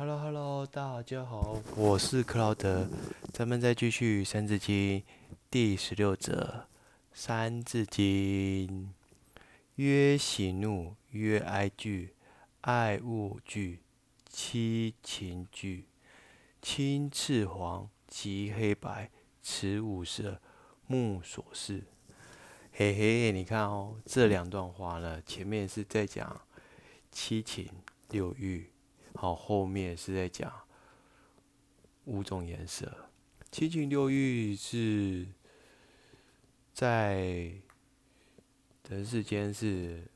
Hello Hello，大家好，我是克劳德，咱们再继续《三字经》第十六则，《三字经》曰：喜怒，曰哀惧，爱恶惧，七情惧，青赤黄，及黑白，此五色，目所视。嘿嘿，你看哦，这两段话呢，前面是在讲七情六欲。好，后面是在讲五种颜色。七情六欲是在人世间是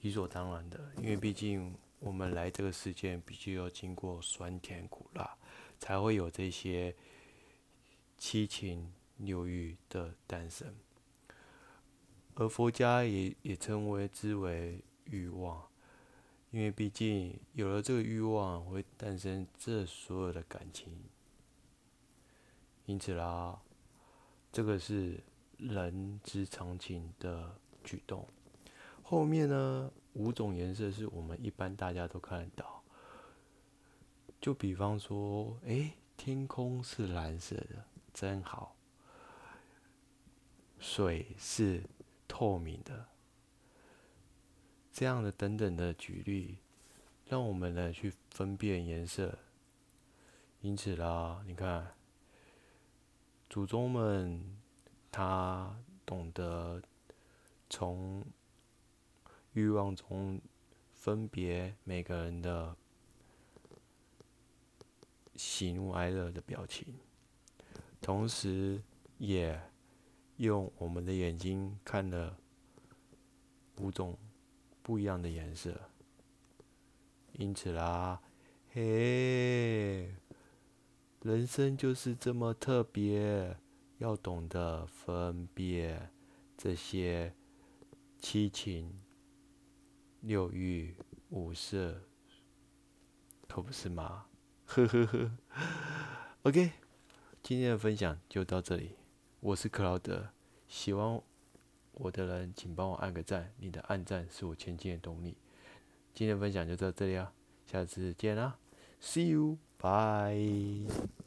理所当然的，因为毕竟我们来这个世界，必须要经过酸甜苦辣，才会有这些七情六欲的诞生。而佛家也也称为之为欲望。因为毕竟有了这个欲望，会诞生这所有的感情，因此啦，这个是人之常情的举动。后面呢，五种颜色是我们一般大家都看得到，就比方说，哎，天空是蓝色的，真好；水是透明的。这样的等等的举例，让我们来去分辨颜色。因此啦，你看，祖宗们他懂得从欲望中分别每个人的喜怒哀乐的表情，同时也用我们的眼睛看了五种。不一样的颜色，因此啦，嘿，人生就是这么特别，要懂得分辨这些七情六欲五色，可不是吗？呵呵呵。OK，今天的分享就到这里，我是克劳德，希望。我的人，请帮我按个赞，你的按赞是我前进的动力。今天分享就到这里啊，下次见啦，See you，bye。